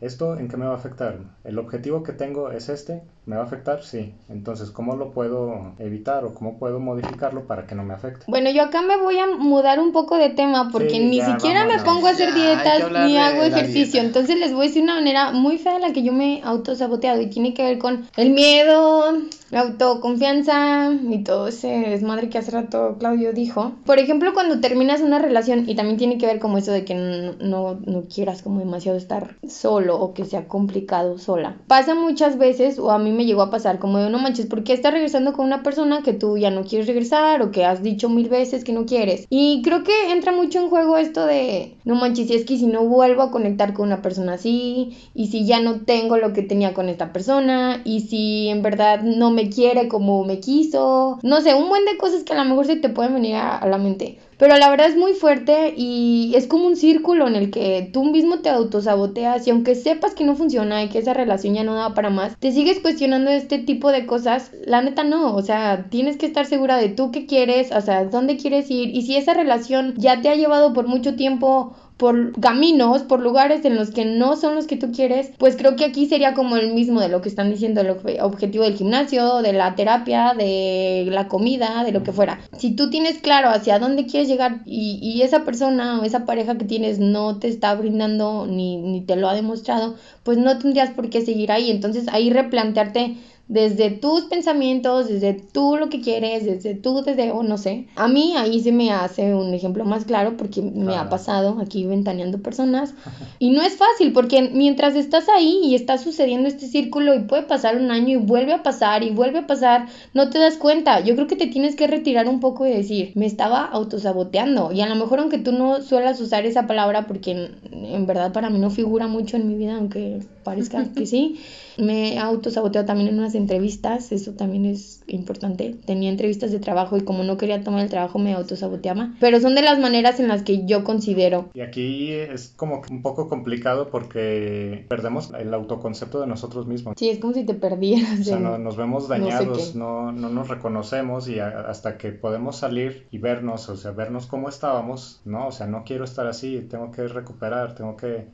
¿esto en qué me va a afectar? ¿El objetivo que tengo es este? ¿Me va a afectar? Sí. Entonces, ¿cómo lo puedo evitar o cómo puedo modificarlo para que no me afecte? Bueno, yo acá me voy a mudar un poco de tema porque sí, ni ya, siquiera vámonos. me pongo a hacer ya, dietas ni hago ejercicio. Entonces les voy a decir una manera muy fea de la que yo me he autosaboteado y tiene que ver con el miedo, la autoconfianza y todo ese desmadre que hace rato Claudio dijo. Por ejemplo, cuando terminas una relación y también tiene que ver como eso de que no, no, no quieras como demasiado estar solo o que sea complicado sola. Pasa muchas veces o a mí me llegó a pasar como de no manches, ¿por qué estás regresando con una persona que tú ya no quieres regresar o que has dicho mil veces que no quieres? Y creo que entra mucho en juego esto de no manches, si es que si no vuelvo a conectar con una persona así y si ya no tengo lo que tenía con esta persona y si en verdad no me quiere como me quiso, no sé, un buen de cosas que a lo mejor se te pueden venir a, a la mente. Pero la verdad es muy fuerte y es como un círculo en el que tú mismo te autosaboteas y aunque sepas que no funciona y que esa relación ya no da para más, te sigues cuestionando este tipo de cosas. La neta no, o sea, tienes que estar segura de tú qué quieres, o sea, dónde quieres ir y si esa relación ya te ha llevado por mucho tiempo por caminos, por lugares en los que no son los que tú quieres, pues creo que aquí sería como el mismo de lo que están diciendo, el objetivo del gimnasio, de la terapia, de la comida, de lo que fuera. Si tú tienes claro hacia dónde quieres llegar y, y esa persona o esa pareja que tienes no te está brindando ni, ni te lo ha demostrado, pues no tendrías por qué seguir ahí. Entonces ahí replantearte desde tus pensamientos, desde tú lo que quieres, desde tú deseo, no sé. A mí ahí se me hace un ejemplo más claro porque claro. me ha pasado aquí ventaneando personas y no es fácil porque mientras estás ahí y está sucediendo este círculo y puede pasar un año y vuelve a pasar y vuelve a pasar, no te das cuenta. Yo creo que te tienes que retirar un poco y decir, me estaba autosaboteando y a lo mejor aunque tú no suelas usar esa palabra porque en, en verdad para mí no figura mucho en mi vida, aunque parezca que sí. Me he autosaboteado también en unas entrevistas, eso también es importante. Tenía entrevistas de trabajo y como no quería tomar el trabajo me autosaboteaba. Pero son de las maneras en las que yo considero. Y aquí es como un poco complicado porque perdemos el autoconcepto de nosotros mismos. Sí, es como si te perdieras. O sea, no, nos vemos dañados, no, no, no, nos reconocemos y a, hasta que podemos salir y vernos, o sea, vernos cómo estábamos, ¿no? O sea, no quiero estar así, tengo que recuperar, tengo que...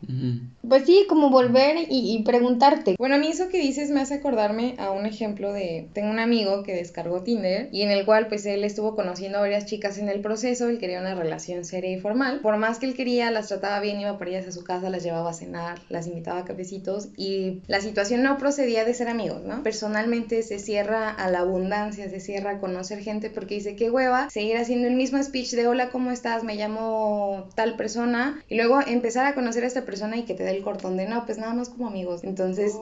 Pues sí, como volver y, y preguntarte. Bueno, a mí eso que dices me hace acordarme a un ejemplo de, tengo un amigo que descargó Tinder y en el cual pues él estuvo conociendo a varias chicas en el proceso, él quería una relación seria y formal, por más que él quería, las trataba bien, iba por ellas a su casa, las llevaba a cenar, las invitaba a cafecitos y la situación no procedía de ser amigos, ¿no? Personalmente se cierra a la abundancia, se cierra a conocer gente porque dice, qué hueva, seguir haciendo el mismo speech de hola, ¿cómo estás? Me llamo tal persona y luego empezar a conocer a esta persona y que te dé el cortón de no, pues nada más como amigos. Entonces,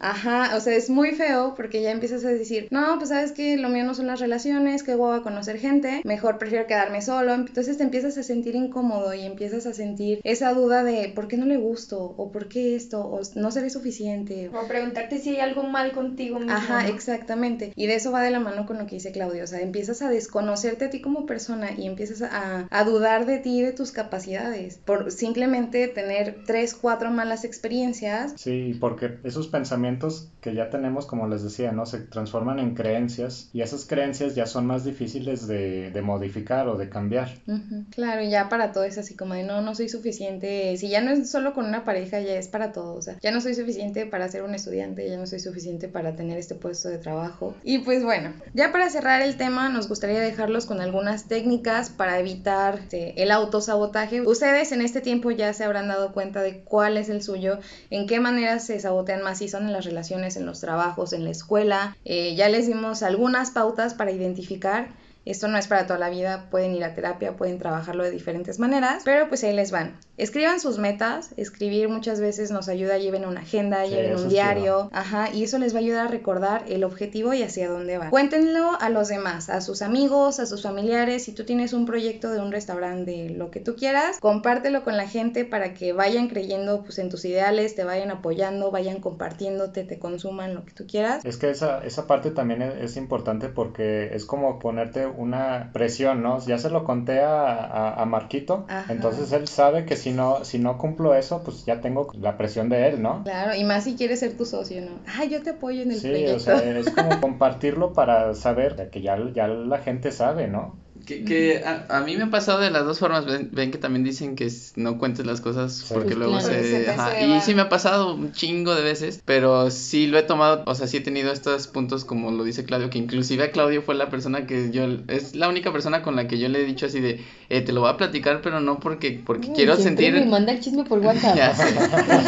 ajá, o sea, es muy feo porque ya empiezas a decir, no, pues sabes que lo mío no son las relaciones, que voy a conocer gente, mejor prefiero quedarme solo. Entonces te empiezas a sentir incómodo y empiezas a sentir esa duda de por qué no le gusto o por qué esto o no seré suficiente. O preguntarte si hay algo mal contigo mismo. Ajá, ¿no? exactamente. Y de eso va de la mano con lo que dice Claudio. O sea, empiezas a desconocerte a ti como persona y empiezas a, a dudar de ti y de tus capacidades por simplemente tener tres, cuatro malas experiencias. Sí, porque esos pensamientos que ya tenemos, como les decía, ¿no? Se transforman en creencias y esas creencias ya son más difíciles de, de modificar o de cambiar. Ujú, Claro, y ya para todo es así como de no, no soy suficiente. Si ya no es solo con una pareja, ya es para todo. O sea, ya no soy suficiente para ser un estudiante, ya no soy suficiente para tener este puesto de trabajo. Y pues bueno, ya para cerrar el tema, nos gustaría dejarlos con algunas técnicas para evitar este, el autosabotaje. Ustedes en este tiempo ya se habrán dado cuenta de cuál es el suyo, en qué manera se sabotean más, si son en las relaciones, en los trabajos, en la escuela. Eh, ya les dimos algunas pautas para identificar. Esto no es para toda la vida, pueden ir a terapia, pueden trabajarlo de diferentes maneras, pero pues ahí les van. Escriban sus metas, escribir muchas veces nos ayuda, lleven una agenda, Sí, lleven un diario, ajá, y eso les va a ayudar a recordar el objetivo y hacia dónde van. Cuéntenlo a los demás, a sus amigos, a sus familiares, si tú tienes un proyecto de un restaurante, de lo que tú quieras, compártelo con la gente para que vayan creyendo pues en tus ideales, te vayan apoyando, vayan compartiéndote, te consuman lo que tú quieras. Es que esa, esa parte también es, es importante porque es como ponerte una presión, ¿no? Ya se lo conté a, a, a Marquito, Ajá. entonces él sabe que si no, si no cumplo eso, pues ya tengo la presión de él, ¿no? Claro, y más si quieres ser tu socio, ¿no? Ah, yo te apoyo en el Sí, proyecto. o sea, es como *laughs* compartirlo para saber que ya, ya la gente sabe, ¿no? Que, que a, a mí me ha pasado de las dos formas. Ven, ven que también dicen que no cuentes las cosas porque Pues luego claro. Se ajá. Y sí me ha pasado un chingo de veces, pero sí lo he tomado, o sea, sí he tenido estos puntos como lo dice Claudio, que inclusive a Claudio fue la persona que yo, es la única persona con la que yo le he dicho así de, eh, te lo voy a platicar, pero no porque, porque Uy, quiero sentir... me manda el chisme por WhatsApp. *laughs* Ya sé.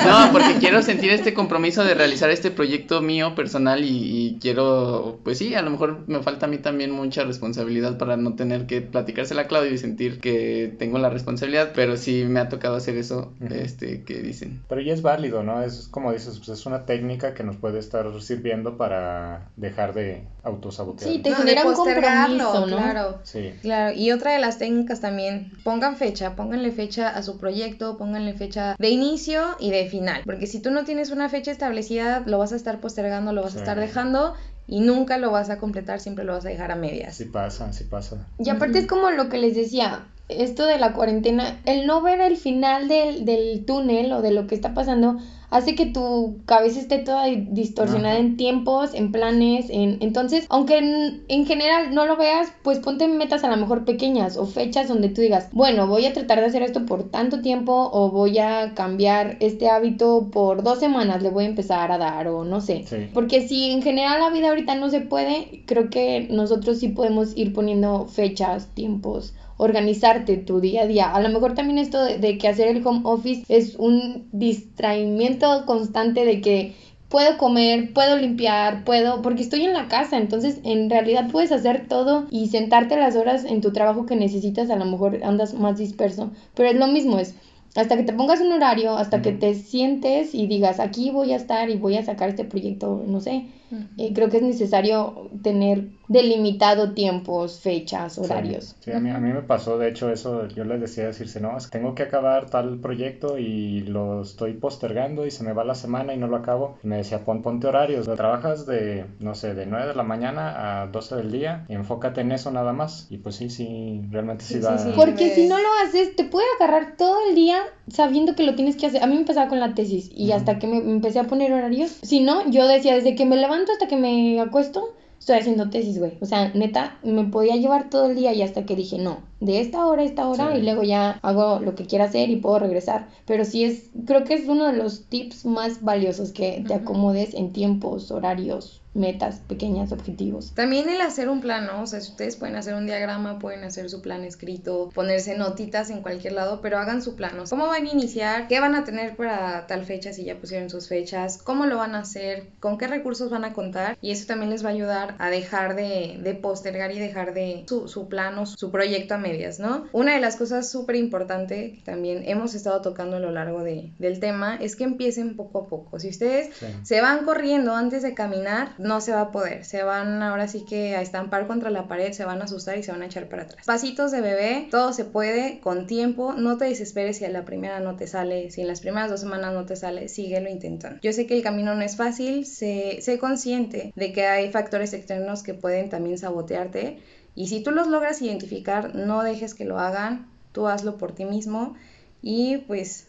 No, porque quiero sentir este compromiso de realizar este proyecto mío personal y, y quiero, pues sí, a lo mejor me falta a mí también mucha responsabilidad para no tener que platicársela a Claudio y sentir que tengo la responsabilidad, pero sí me ha tocado hacer eso, Ujú. este, que dicen. Pero ya es válido, ¿no? Es como dices, pues es una técnica que nos puede estar sirviendo para dejar de autosabotear. Sí, te No, genera un postergarlo, compromiso, ¿no? Claro. Sí. Claro, y otra de las técnicas también, pongan fecha, pónganle fecha a su proyecto, pónganle fecha de inicio y de final, porque si tú no tienes una fecha establecida, lo vas a estar postergando, lo vas Sí. a estar dejando y nunca lo vas a completar, siempre lo vas a dejar a medias. Sí pasa, sí pasa. Y aparte es como lo que les decía, esto de la cuarentena, el no ver el final del, del túnel o de lo que está pasando, hace que tu cabeza esté toda distorsionada Ajá. en tiempos, en planes, en entonces, aunque en, en general no lo veas, pues ponte metas a lo mejor pequeñas o fechas donde tú digas, bueno, voy a tratar de hacer esto por tanto tiempo o voy a cambiar este hábito por dos semanas, le voy a empezar a dar o no sé. Sí. Porque si en general la vida ahorita no se puede, creo que nosotros sí podemos ir poniendo fechas, tiempos, organizarte tu día a día. A lo mejor también esto de, de que hacer el home office es un distraimiento constante de que puedo comer, puedo limpiar, puedo, porque estoy en la casa, entonces en realidad puedes hacer todo y sentarte las horas en tu trabajo que necesitas, a lo mejor andas más disperso, pero es lo mismo, es hasta que te pongas un horario, hasta que te sientes y digas, aquí voy a estar y voy a sacar este proyecto, no sé, Ujú. eh, creo que es necesario tener delimitado tiempos, fechas, horarios. Sí, a mí, a mí me pasó, de hecho, eso, yo les decía decirse, no, es que tengo que acabar tal proyecto y lo estoy postergando y se me va la semana y no lo acabo. Y me decía, pon, ponte horarios, trabajas de, no sé, de 9 de la mañana a 12 del día, y enfócate en eso nada más. Y pues sí, sí, realmente sí, Sí, da... sí, sí. Porque si no lo haces, te puede agarrar todo el día sabiendo que lo tienes que hacer. A mí me pasaba con la tesis y hasta que me me empecé a poner horarios. Si no, yo decía, desde que me levanto hasta que me acuesto, estoy haciendo tesis, güey. O sea, neta, me podía llevar todo el día y hasta que dije, no, de esta hora a esta hora Sí. y luego ya hago lo que quiera hacer y puedo regresar. Pero sí es, creo que es uno de los tips más valiosos que te acomodes en tiempos, horarios, metas pequeñas, objetivos. También el hacer un plan, ¿no? O sea, si ustedes pueden hacer un diagrama, pueden hacer su plan escrito, ponerse notitas en cualquier lado, pero hagan su plan. ¿no? ¿Cómo van a iniciar? ¿Qué van a tener para tal fecha si ya pusieron sus fechas? ¿Cómo lo van a hacer? ¿Con qué recursos van a contar? Y eso también les va a ayudar a dejar de, de postergar y dejar de su, su plan o su proyecto a medias, ¿no? Una de las cosas súper importante que también hemos estado tocando a lo largo de, del tema es que empiecen poco a poco. Si ustedes Sí. se van corriendo antes de caminar, no se va a poder. Se van ahora sí que a estampar contra la pared, se van a asustar y se van a echar para atrás. Pasitos de bebé, todo se puede con tiempo. No te desesperes si a la primera no te sale, si en las primeras dos semanas no te sale, síguelo intentando. Yo sé que el camino no es fácil, sé, sé consciente de que hay factores externos que pueden también sabotearte. Y si tú los logras identificar, no dejes que lo hagan, tú hazlo por ti mismo y pues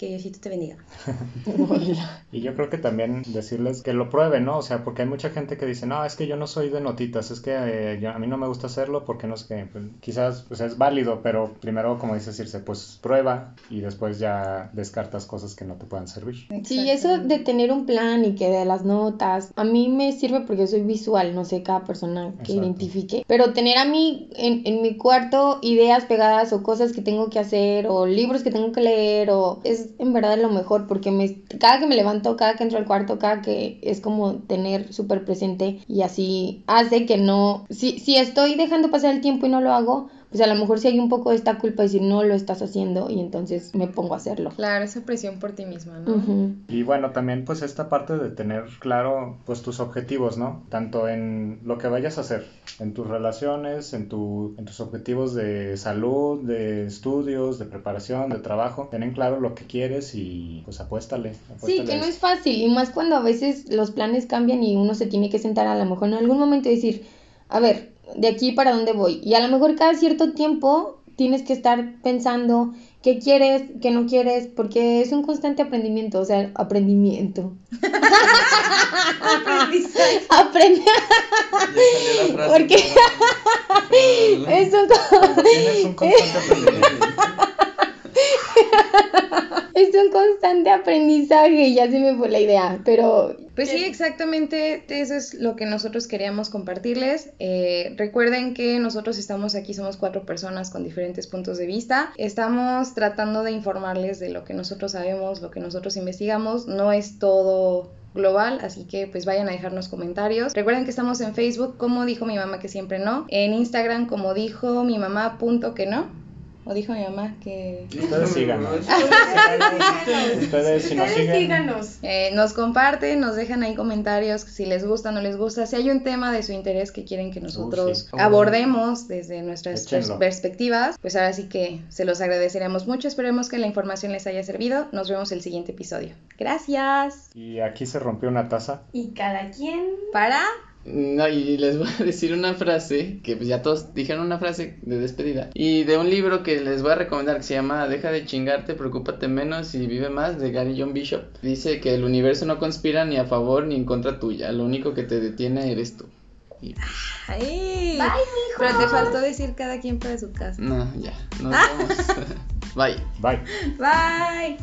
que Diosito te bendiga. *laughs* Y yo creo que también decirles que lo prueben, ¿no? O sea, porque hay mucha gente que dice, no, es que yo no soy de notitas, es que eh, yo- a mí no me gusta hacerlo porque no sé qué. Pues, quizás pues, es válido, pero primero, como dice Circe, pues prueba y después ya descartas cosas que no te puedan servir. Sí, eso de tener un plan y que de las notas, a mí me sirve porque soy visual, no sé, cada persona que Exacto. identifique, pero tener a mí en, en mi cuarto ideas pegadas o cosas que tengo que hacer o libros que tengo que leer o es en verdad lo mejor porque me, cada que me levanto, cada que entro al cuarto, cada que es como tener súper presente y así hace que no, si, si estoy dejando pasar el tiempo y no lo hago, pues a lo mejor sí hay un poco de esta culpa de decir no lo estás haciendo y entonces me pongo a hacerlo. Claro, esa presión por ti misma, ¿no? Ujú. Y bueno, también pues esta parte de tener claro pues tus objetivos, ¿no? Tanto en lo que vayas a hacer, en tus relaciones, en, tu, en tus objetivos de salud, de estudios, de preparación, de trabajo. Ten claro lo que quieres y pues apuéstale. Sí, apuéstale que a no es fácil y más cuando a veces los planes cambian y uno se tiene que sentar a lo mejor en algún momento y decir, a ver, de aquí para dónde voy. Y a lo mejor cada cierto tiempo tienes que estar pensando qué quieres, qué no quieres, porque es un constante aprendimiento, o sea, aprendimiento. *laughs* Aprende. Porque *laughs* es un, Tienes un constante *laughs* aprendizaje. Es un constante aprendizaje ya se me fue la idea, pero Pues sí, exactamente, eso es lo que nosotros queríamos compartirles. Eh, recuerden que nosotros estamos aquí, somos cuatro personas con diferentes puntos de vista. Estamos tratando de informarles de lo que nosotros sabemos, lo que nosotros investigamos. No es todo global, así que pues vayan a dejarnos comentarios. Recuerden que estamos en Facebook como dijo mi mamá que siempre no, en Instagram como dijo mi mamá punto que no, o dijo mi mamá que Ustedes síganos. Ustedes si nos siguen, Eh, nos comparten, nos dejan ahí comentarios si les gusta, no les gusta, si hay un tema de su interés que quieren que nosotros sí. abordemos desde nuestras pers- perspectivas, pues ahora sí que se los agradeceríamos mucho, esperemos que la información les haya servido, nos vemos el siguiente episodio. Gracias. y aquí se rompió una taza. Y cada quien Para... No, y les voy a *laughs* decir una frase, que pues ya todos dijeron una frase de despedida. Y de un libro que les voy a recomendar que se llama Deja de chingarte, preocúpate menos y vive más, de Gary John Bishop. Dice que el universo no conspira ni a favor ni en contra tuya, lo único que te detiene eres tú. Y, Ay, Pero te faltó decir cada quien para su casa. no, ya, nos vemos. *laughs* Bye. Bye. Bye.